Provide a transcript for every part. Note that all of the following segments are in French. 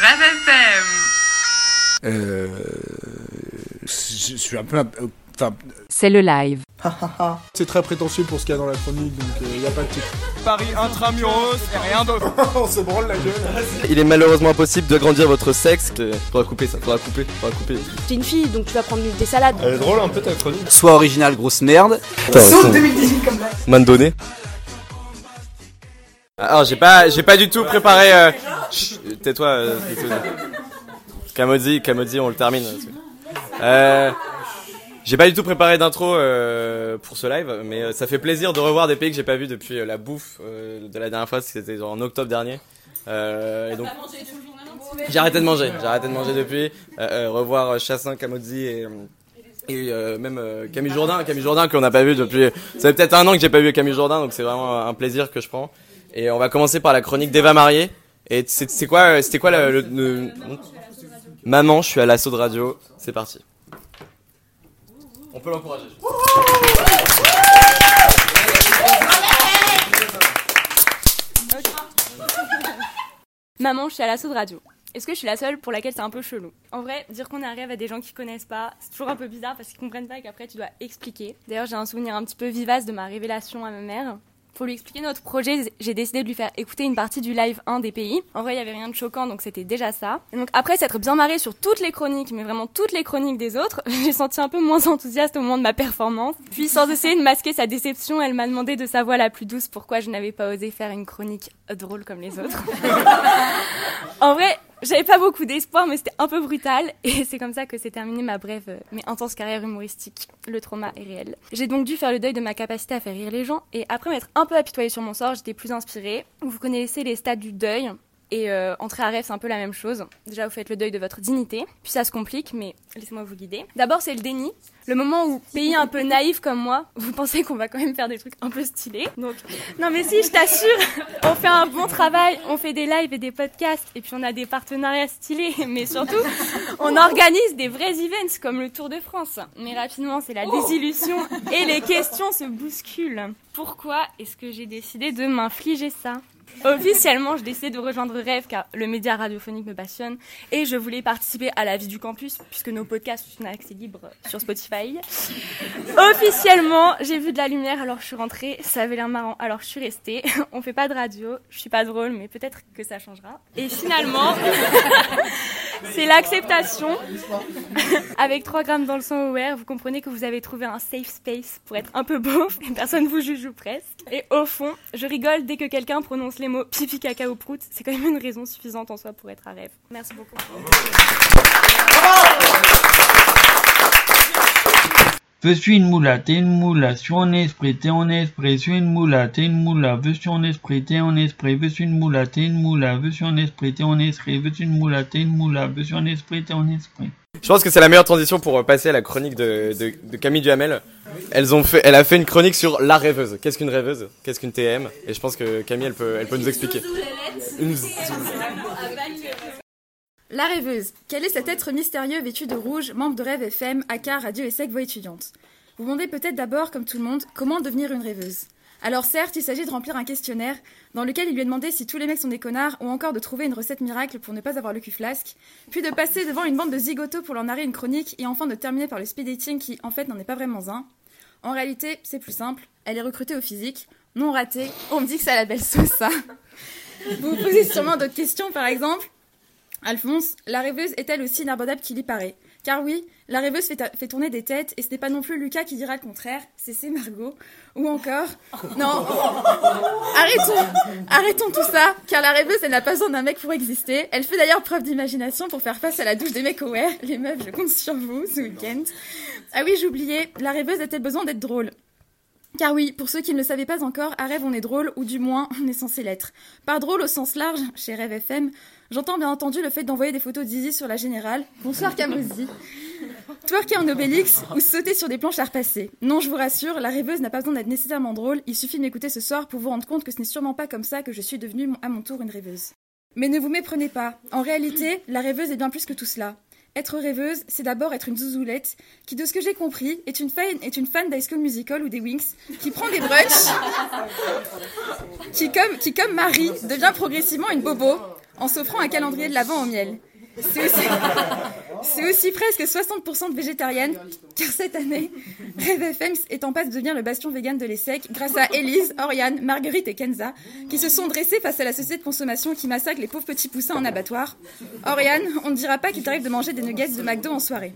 Rêve FM. Euh, je suis un peu. Enfin, C'est le live. C'est très prétentieux pour ce qu'il y a dans la chronique, donc il n'y a pas de titre. Paris intramuros et rien d'autre. On se branle la gueule. Il est malheureusement impossible d'agrandir votre sexe. Faudra couper ça, faudra couper, faudra couper. T'es une fille, donc tu vas prendre des salades. Elle est drôle un peu ta chronique. soit original, grosse merde. Saute 2018 comme là. Man donné. Alors j'ai pas, j'ai pas du tout préparé. Euh... Tais-toi. Euh. Kamodzi, Kamodzi, on le termine. Euh, j'ai pas du tout préparé d'intro euh, pour ce live, mais ça fait plaisir de revoir des pays que j'ai pas vus depuis la bouffe de la dernière fois, c'était en octobre dernier. Donc j'ai arrêté de manger, j'ai de manger depuis. Revoir Chassin, Kamodzi et même Camille Jourdain, Camille Jourdain qu'on n'a pas vu depuis. Ça fait peut-être un an que j'ai pas vu Camille Jourdain, donc c'est vraiment un plaisir que je prends. Et on va commencer par la chronique d'Eva Marié. Et c'est c'est quoi, euh, c'était quoi le, le- le- Maman, je suis à l'assaut de radio. C'est parti. On peut l'encourager. Maman, je suis à l'assaut de radio. Est-ce que je suis la seule pour laquelle c'est un peu chelou? En vrai, dire qu'on arrive à des gens qui connaissent pas, c'est toujours un peu bizarre parce qu'ils comprennent pas et qu'après tu dois expliquer. D'ailleurs, j'ai un souvenir un petit peu vivace de ma révélation à ma mère. Pour lui expliquer notre projet, j'ai décidé de lui faire écouter une partie du live 1 des pays. En vrai, il y avait rien de choquant, donc c'était déjà ça. Donc après s'être bien marré sur toutes les chroniques, mais vraiment toutes les chroniques des autres, j'ai senti un peu moins enthousiaste au moment de ma performance. Puis sans essayer de masquer sa déception, elle m'a demandé de sa voix la plus douce pourquoi je n'avais pas osé faire une chronique drôle comme les autres. En vrai, j'avais pas beaucoup d'espoir, mais c'était un peu brutal. Et c'est comme ça que s'est terminée ma brève euh, mais intense carrière humoristique. Le trauma est réel. J'ai donc dû faire le deuil de ma capacité à faire rire les gens. Et après m'être un peu apitoyée sur mon sort, j'étais plus inspirée. Vous connaissez les stades du deuil. Et euh, entrer à rêve, c'est un peu la même chose. Déjà, vous faites le deuil de votre dignité. Puis ça se complique, mais laissez-moi vous guider. D'abord, c'est le déni. Le moment où, pays un peu naïf comme moi, vous pensez qu'on va quand même faire des trucs un peu stylés. Donc, non mais si, je t'assure, on fait un bon travail, on fait des lives et des podcasts, et puis on a des partenariats stylés, mais surtout, on organise des vrais events comme le Tour de France. Mais rapidement, c'est la désillusion et les questions se bousculent. Pourquoi est-ce que j'ai décidé de m'infliger ça? Officiellement, je décide de rejoindre Rêve car le média radiophonique me passionne et je voulais participer à la vie du campus puisque nos podcasts sont accès libre sur Spotify. Officiellement, j'ai vu de la lumière alors je suis rentrée, ça avait l'air marrant alors je suis restée. On fait pas de radio, je suis pas drôle mais peut-être que ça changera. Et finalement, c'est l'acceptation. Avec 3 grammes dans le sang aware, vous comprenez que vous avez trouvé un safe space pour être un peu beauf et personne vous juge ou presque. Et au fond, je rigole dès que quelqu'un prononce les mots pipi, caca ou prout. C'est quand même une raison suffisante en soi pour être à rêve. Merci beaucoup. Suis une moula, t'es une moula, suis en esprit, t'es en esprit, suis une moula, t'es une moula, je suis en esprit, t'es en esprit, je suis une moula, t'es une moula, je suis en esprit, t'es en esprit, je suis une moula, t'es une moula, je suis en esprit, t'es en esprit. Je pense que c'est la meilleure transition pour euh, passer à la chronique de, de, de Camille Duhamel. Elles ont fait, elle a fait une chronique sur la rêveuse. Qu'est-ce qu'une rêveuse? Qu'est-ce qu'une TM Et je pense que Camille, elle peut, elle peut nous expliquer. Une- La rêveuse. Quel est cet être mystérieux vêtu de rouge, membre de Rêve FM, aka Radio et Sec Voix étudiante? Vous demandez peut-être d'abord, comme tout le monde, comment devenir une rêveuse. Alors certes, il s'agit de remplir un questionnaire dans lequel il lui est demandé si tous les mecs sont des connards ou encore de trouver une recette miracle pour ne pas avoir le cul flasque, puis de passer devant une bande de zigotos pour leur narrer une chronique et enfin de terminer par le speed dating qui en fait n'en est pas vraiment un. En réalité, c'est plus simple, elle est recrutée au physique, non ratée, on me dit que à la belle sauce ça. Vous vous posez sûrement d'autres questions par exemple Alphonse, la rêveuse est-elle aussi inabordable qu'il y paraît Car oui, la rêveuse fait, fait tourner des têtes et ce n'est pas non plus Lucas qui dira le contraire, c'est c'est Margot. Ou encore... Non Arrêtons Arrêtons tout ça, car la rêveuse, elle n'a pas besoin d'un mec pour exister. Elle fait d'ailleurs preuve d'imagination pour faire face à la douche des mecs aware. Les meufs, je compte sur vous ce week-end. Ah oui, j'oubliais, la rêveuse a-t-elle besoin d'être drôle? Car oui, pour ceux qui ne le savaient pas encore, à Rêve on est drôle, ou du moins on est censé l'être. Par drôle au sens large, chez Rêve FM, j'entends bien entendu le fait d'envoyer des photos d'Izzy sur la générale. Bonsoir Camozzi. Twerker en Obélix ou sauter sur des planches à repasser. Non, je vous rassure, la rêveuse n'a pas besoin d'être nécessairement drôle, il suffit de m'écouter ce soir pour vous rendre compte que ce n'est sûrement pas comme ça que je suis devenue à mon tour une rêveuse. Mais ne vous méprenez pas, en réalité, la rêveuse est bien plus que tout cela. Être rêveuse, c'est d'abord être une zouzoulette qui, de ce que j'ai compris, est une fan, est une fan Musical ou des Wings, qui prend des brunchs, qui comme Marie devient progressivement une bobo. En s'offrant un calendrier de l'Avent au miel. C'est aussi, presque 60% de végétariennes, car cette année, Rêve est en passe de devenir le bastion vegan de l'ESSEC grâce à Élise, Oriane, Marguerite et Kenza, qui se sont dressées face à la société de consommation qui massacre les pauvres petits poussins en abattoir. Oriane, on ne dira pas qu'il t'arrive de manger des nuggets de McDo en soirée.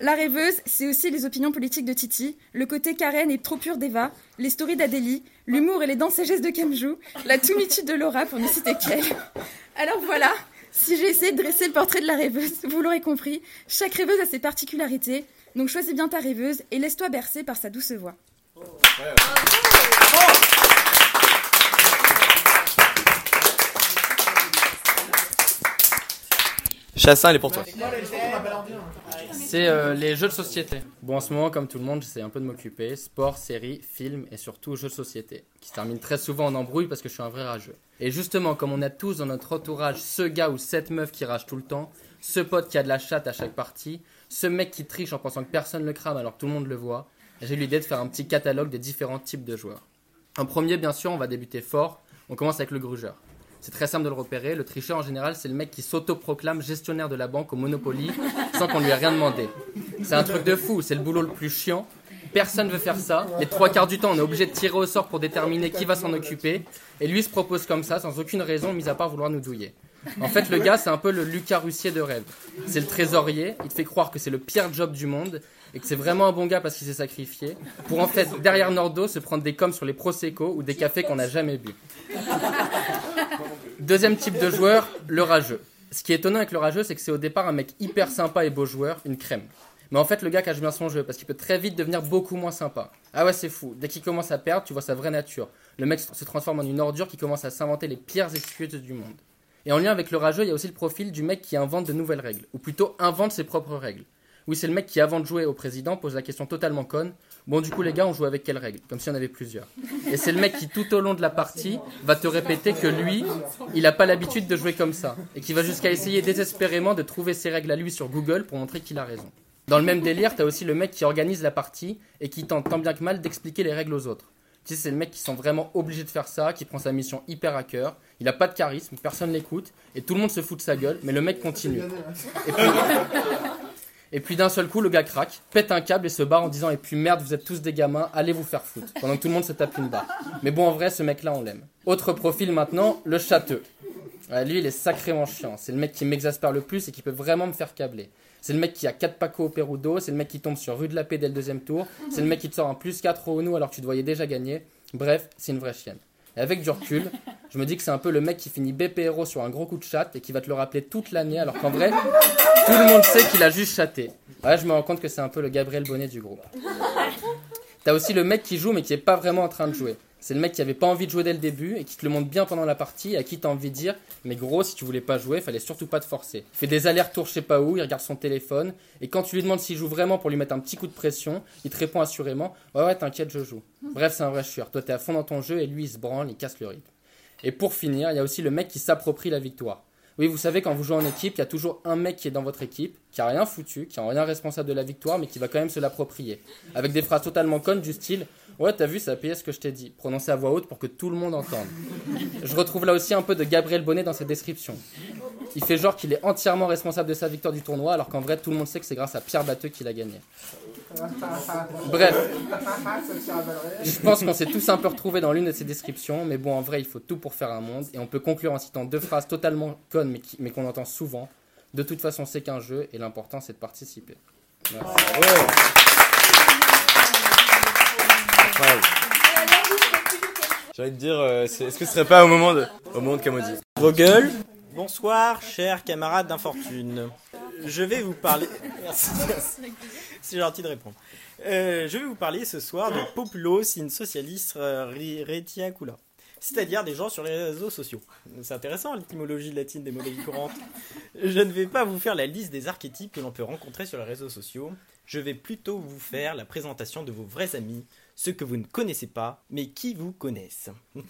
La rêveuse, c'est aussi les opinions politiques de Titi, le côté Karen et trop pur d'Eva, les stories d'Adélie, l'humour et les danses et de Kamjou, la toumitude de Laura pour ne citer qu'elle. Alors voilà, si j'ai essayé de dresser le portrait de la rêveuse, vous l'aurez compris, chaque rêveuse a ses particularités, donc choisis bien ta rêveuse et laisse-toi bercer par sa douce voix. Chassin, elle est pour toi. C'est euh, les jeux de société. Bon, en ce moment, comme tout le monde, j'essaie un peu de m'occuper. Sport, séries, films et surtout jeux de société. Qui se terminent très souvent en embrouille parce que je suis un vrai rageux. Et justement, comme on a tous dans notre entourage ce gars ou cette meuf qui rage tout le temps, ce pote qui a de la chatte à chaque partie, ce mec qui triche en pensant que personne le crame alors que tout le monde le voit, j'ai eu l'idée de faire un petit catalogue des différents types de joueurs. En premier, bien sûr, on va débuter fort. On commence avec le grugeur. C'est très simple de le repérer. Le tricheur, en général, c'est le mec qui s'autoproclame gestionnaire de la banque au Monopoly sans qu'on lui ait rien demandé. C'est un truc de fou. C'est le boulot le plus chiant. Personne veut faire ça. Les trois quarts du temps, on est obligé de tirer au sort pour déterminer qui va s'en occuper. Et lui se propose comme ça, sans aucune raison, mis à part vouloir nous douiller. En fait, le gars, c'est un peu le Lucas Russier de rêve. C'est le trésorier. Il te fait croire que c'est le pire job du monde et que c'est vraiment un bon gars parce qu'il s'est sacrifié. Pour en fait, derrière Nordo, se prendre des coms sur les Prosecco ou des cafés qu'on n'a jamais bu. Deuxième type de joueur, le rageux. Ce qui est étonnant avec le rageux, c'est que c'est au départ un mec hyper sympa et beau joueur, une crème. Mais en fait, le gars cache bien son jeu parce qu'il peut très vite devenir beaucoup moins sympa. Ah ouais, c'est fou. Dès qu'il commence à perdre, tu vois sa vraie nature. Le mec se transforme en une ordure qui commence à s'inventer les pires excuses du monde. Et en lien avec le rageux, il y a aussi le profil du mec qui invente de nouvelles règles, ou plutôt invente ses propres règles. Oui, c'est le mec qui, avant de jouer au président, pose la question totalement conne. Bon, du coup, les gars, on joue avec quelles règles Comme s'il y en avait plusieurs. Et c'est le mec qui, tout au long de la partie, va te répéter que lui, il n'a pas l'habitude de jouer comme ça. Et qui va jusqu'à essayer désespérément de trouver ses règles à lui sur Google pour montrer qu'il a raison. Dans le même délire, t'as aussi le mec qui organise la partie et qui tente tant bien que mal d'expliquer les règles aux autres. Tu sais, c'est le mec qui sent vraiment obligé de faire ça, qui prend sa mission hyper à cœur. Il a pas de charisme, personne l'écoute, et tout le monde se fout de sa gueule, mais le mec continue. Et puis d'un seul coup, le gars craque, pète un câble et se barre en disant Et puis merde, vous êtes tous des gamins, allez vous faire foutre. Pendant que tout le monde se tape une barre. Mais bon, en vrai, ce mec-là, on l'aime. Autre profil maintenant, le châteux. Ouais, lui, il est sacrément chiant. C'est le mec qui m'exaspère le plus et qui peut vraiment me faire câbler. C'est le mec qui a 4 pacos au Perudo, c'est le mec qui tombe sur rue de la Paix dès le deuxième tour, c'est le mec qui te sort un plus 4 au nous alors que tu te voyais déjà gagner. Bref, c'est une vraie chienne. Et avec du recul, je me dis que c'est un peu le mec qui finit BPRO sur un gros coup de chat et qui va te le rappeler toute l'année alors qu'en vrai, tout le monde sait qu'il a juste chaté. Ouais, je me rends compte que c'est un peu le Gabriel Bonnet du groupe. T'as aussi le mec qui joue mais qui est pas vraiment en train de jouer. C'est le mec qui avait pas envie de jouer dès le début et qui te le montre bien pendant la partie et à qui t'as envie de dire Mais gros, si tu voulais pas jouer, fallait surtout pas te forcer. Il fait des allers-retours je sais pas où, il regarde son téléphone et quand tu lui demandes s'il joue vraiment pour lui mettre un petit coup de pression, il te répond assurément Ouais, ouais, t'inquiète, je joue. Bref, c'est un vrai chieur. Toi, t'es à fond dans ton jeu et lui, il se branle, il casse le rythme. Et pour finir, il y a aussi le mec qui s'approprie la victoire. Oui, vous savez, quand vous jouez en équipe, il y a toujours un mec qui est dans votre équipe, qui a rien foutu, qui en rien responsable de la victoire, mais qui va quand même se l'approprier. Avec des phrases totalement connes du style Ouais, t'as vu, ça a payé ce que je t'ai dit. Prononcé à voix haute pour que tout le monde entende. Je retrouve là aussi un peu de Gabriel Bonnet dans ses descriptions. Il fait genre qu'il est entièrement responsable de sa victoire du tournoi, alors qu'en vrai, tout le monde sait que c'est grâce à Pierre Batteux qu'il a gagné. Bref, je pense qu'on s'est tous un peu retrouvés dans l'une de ces descriptions, mais bon, en vrai, il faut tout pour faire un monde, et on peut conclure en citant deux phrases totalement connes, mais, qui- mais qu'on entend souvent. De toute façon, c'est qu'un jeu, et l'important, c'est de participer. Merci. Incroyable. J'ai envie de dire, euh, c'est- est-ce que ce serait pas au moment de, au moment de Kamodi Vos gueules. Bonsoir, chers camarades d'infortune. Je vais vous parler. Merci. C'est gentil de répondre. Euh, je vais vous parler ce soir de Populos in Socialis Retiacula. C'est-à-dire des gens sur les réseaux sociaux. C'est intéressant l'étymologie latine des mots de la vie courante. Je ne vais pas vous faire la liste des archétypes que l'on peut rencontrer sur les réseaux sociaux. Je vais plutôt vous faire la présentation de vos vrais amis, ceux que vous ne connaissez pas, mais qui vous connaissent.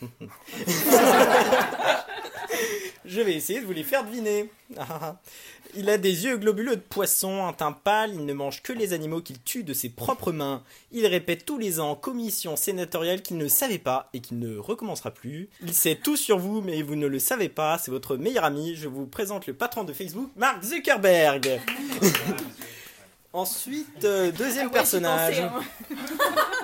Je vais essayer de vous les faire deviner. Il a des yeux globuleux de poisson, un teint pâle, il ne mange que les animaux qu'il tue de ses propres mains. Il répète tous les ans en commission sénatoriale qu'il ne savait pas et qu'il ne recommencera plus. Il sait tout sur vous, mais vous ne le savez pas, c'est votre meilleur ami. Je vous présente le patron de Facebook, Mark Zuckerberg. Ensuite, euh, deuxième personnage.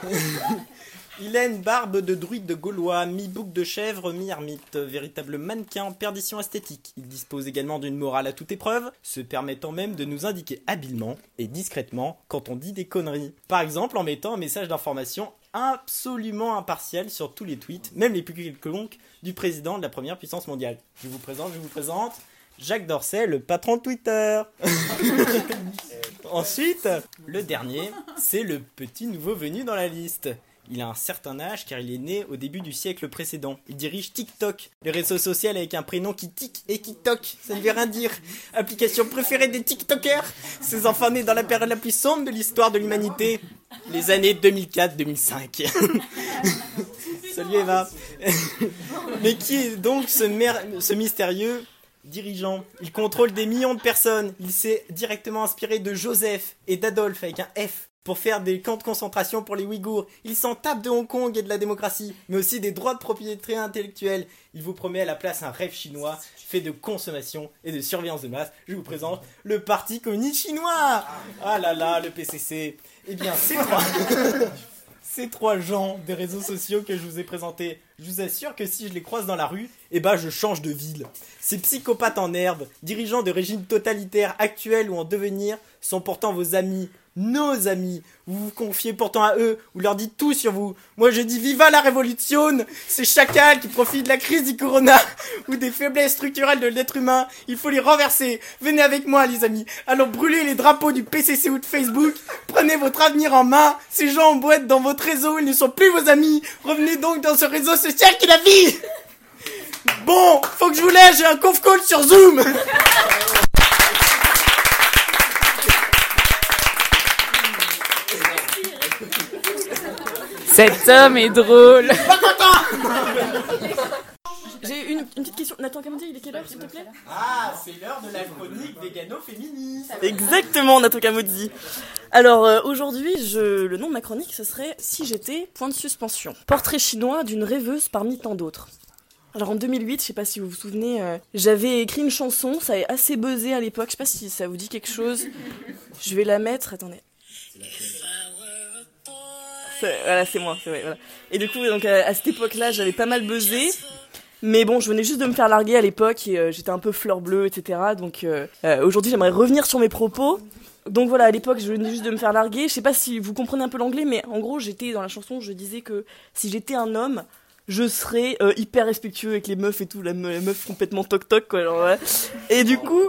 Il a une barbe de druide de gaulois, mi-bouc de chèvre, mi-ermite, véritable mannequin perdition esthétique. Il dispose également d'une morale à toute épreuve, se permettant même de nous indiquer habilement et discrètement quand on dit des conneries. Par exemple en mettant un message d'information absolument impartial sur tous les tweets, même les plus quelconques, du président de la première puissance mondiale. Je vous présente, je vous présente Jacques Dorset, le patron de Twitter. Ensuite, le dernier, c'est le petit nouveau venu dans la liste. Il a un certain âge car il est né au début du siècle précédent. Il dirige TikTok, le réseau social avec un prénom qui tic et qui toque. Ça ne veut rien dire. Application préférée des TikTokers. Ces enfants nés dans la période la plus sombre de l'histoire de l'humanité. Les années 2004-2005. Salut Eva. Mais qui est donc ce, mystérieux dirigeant Il contrôle des millions de personnes. Il s'est directement inspiré de Joseph et d'Adolphe avec un F pour faire des camps de concentration pour les Ouïghours. Il s'en tape de Hong Kong et de la démocratie, mais aussi des droits de propriété intellectuelle. Il vous promet à la place un rêve chinois fait de consommation et de surveillance de masse. Je vous présente le Parti communiste chinois. Ah là là, le PCC. Eh bien, ces trois, ces trois gens des réseaux sociaux que je vous ai présentés, je vous assure que si je les croise dans la rue, eh ben je change de ville. Ces psychopathes en herbe, dirigeants de régimes totalitaires actuels ou en devenir, sont pourtant vos amis, nos amis. Vous vous confiez pourtant à eux, vous leur dites tout sur vous. Moi je dis viva la révolution Ces chacals qui profitent de la crise du corona ou des faiblesses structurelles de l'être humain, il faut les renverser. Venez avec moi les amis, allons brûler les drapeaux du PCC ou de Facebook. Prenez votre avenir en main. Ces gens en boîte dans votre réseau, ils ne sont plus vos amis. Revenez donc dans ce réseau social qui la vie Bon, faut que je vous laisse, j'ai un conf call sur Zoom Cet homme est drôle. J'ai une, une petite question. Nathan Camandi, il est quelle heure s'il te plaît? Ah, c'est l'heure de la chronique végano-féministe Exactement, Nathan Camodi. Alors euh, aujourd'hui, je... le nom de ma chronique, ce serait Si j'étais, point de suspension. Portrait chinois d'une rêveuse parmi tant d'autres. Alors en 2008, je sais pas si vous vous souvenez, euh, j'avais écrit une chanson, ça a assez buzzé à l'époque, je sais pas si ça vous dit quelque chose. Je vais la mettre, attendez. C'est- Voilà, c'est moi, c'est vrai, voilà. Et du coup, donc à, à cette époque-là, j'avais pas mal buzzé. Mais bon, je venais juste de me faire larguer à l'époque et euh, j'étais un peu fleur bleue, etc. Donc euh, euh, aujourd'hui, j'aimerais revenir sur mes propos. Donc voilà, à l'époque, je venais juste de me faire larguer. Je sais pas si vous comprenez un peu l'anglais, mais en gros, j'étais dans la chanson, je disais que si j'étais un homme, je serais euh, hyper respectueux avec les meufs et tout, la, me- la meuf complètement toc toc quoi. Et du coup,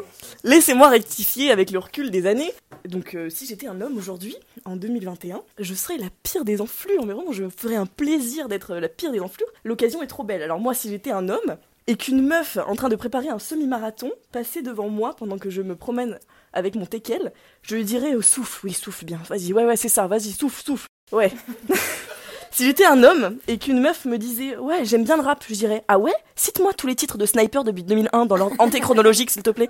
laissez-moi rectifier avec le recul des années. Donc euh, si j'étais un homme aujourd'hui, en 2021, je serais la pire des enflures. Mais vraiment, je me ferais un plaisir d'être la pire des enflures. L'occasion est trop belle. Alors moi, si j'étais un homme et qu'une meuf en train de préparer un semi-marathon passait devant moi pendant que je me promène avec mon teckel, je lui dirais au souffle, oui souffle bien, vas-y, ouais ouais c'est ça, vas-y souffle souffle, ouais. Si j'étais un homme et qu'une meuf me disait ouais j'aime bien le rap, je dirais ah ouais cite-moi tous les titres de Sniper depuis 2001 dans l'ordre antéchronologique s'il te plaît.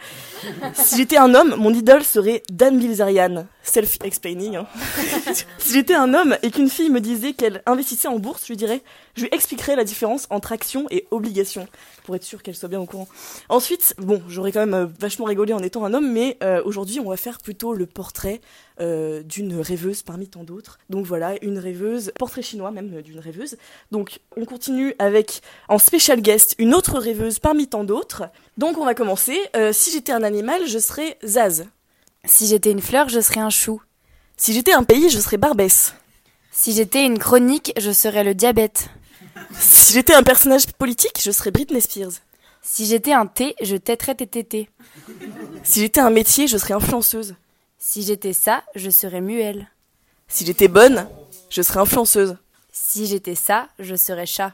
Si j'étais un homme, mon idole serait Dan Bilzerian, self-explaining. hein. si j'étais un homme et qu'une fille me disait qu'elle investissait en bourse, je lui dirais je lui expliquerais la différence entre action et obligation pour être sûr qu'elle soit bien au courant. Ensuite, bon, j'aurais quand même euh, vachement rigolé en étant un homme, mais euh, aujourd'hui on va faire plutôt le portrait euh, d'une rêveuse parmi tant d'autres. Donc voilà, une rêveuse, portrait chinois même d'une rêveuse. Donc on continue avec en special guest une autre rêveuse parmi tant d'autres. Donc on va commencer. Si j'étais un animal, je serais Zaz. Si j'étais une fleur, je serais un chou. Si j'étais un pays, je serais Barbès. Si j'étais une chronique, je serais le diabète. Si j'étais un personnage politique, je serais Britney Spears. Si j'étais un thé, je têterais tes tétés. Si j'étais un métier, je serais influenceuse. Si j'étais ça, je serais muelle. Si j'étais bonne, je serais influenceuse. Si j'étais ça, je serais chat.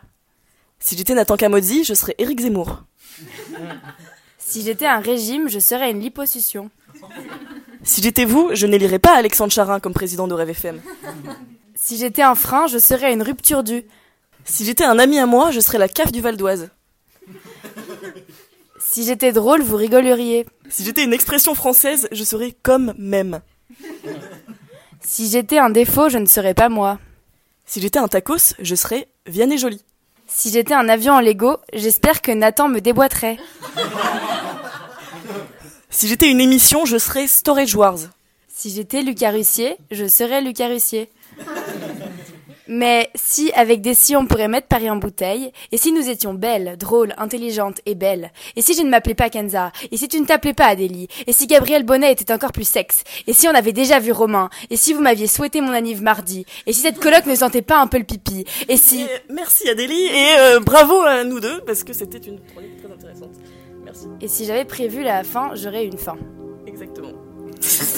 Si j'étais Nathan Camozzi, je serais Éric Zemmour. Si j'étais un régime, je serais une liposuction. Si j'étais vous, je n'élirais pas Alexandre Charin comme président de Rêve FM. Si j'étais un frein, je serais une rupture du. Si j'étais un ami à moi, je serais la CAF du Val d'Oise. Si j'étais drôle, vous rigoleriez. Si j'étais une expression française, je serais comme même. Si j'étais un défaut, je ne serais pas moi. Si j'étais un tacos, je serais Vianney Jolie. Si j'étais un avion en Lego, j'espère que Nathan me déboîterait. Si j'étais une émission, je serais Storage Wars. Si j'étais Lucas Russier, je serais Lucas Russier. Mais si, avec des si, on pourrait mettre Paris en bouteille, et si nous étions belles, drôles, intelligentes et belles, et si je ne m'appelais pas Kenza, et si tu ne t'appelais pas Adélie, et si Gabriel Bonnet était encore plus sexe, et si on avait déjà vu Romain, et si vous m'aviez souhaité mon anniv mardi, et si cette coloc ne sentait pas un peu le pipi, et si... Et merci Adélie et euh, bravo à nous deux parce que c'était une chronique très intéressante. Merci. Et si j'avais prévu la fin, j'aurais une fin. Exactement.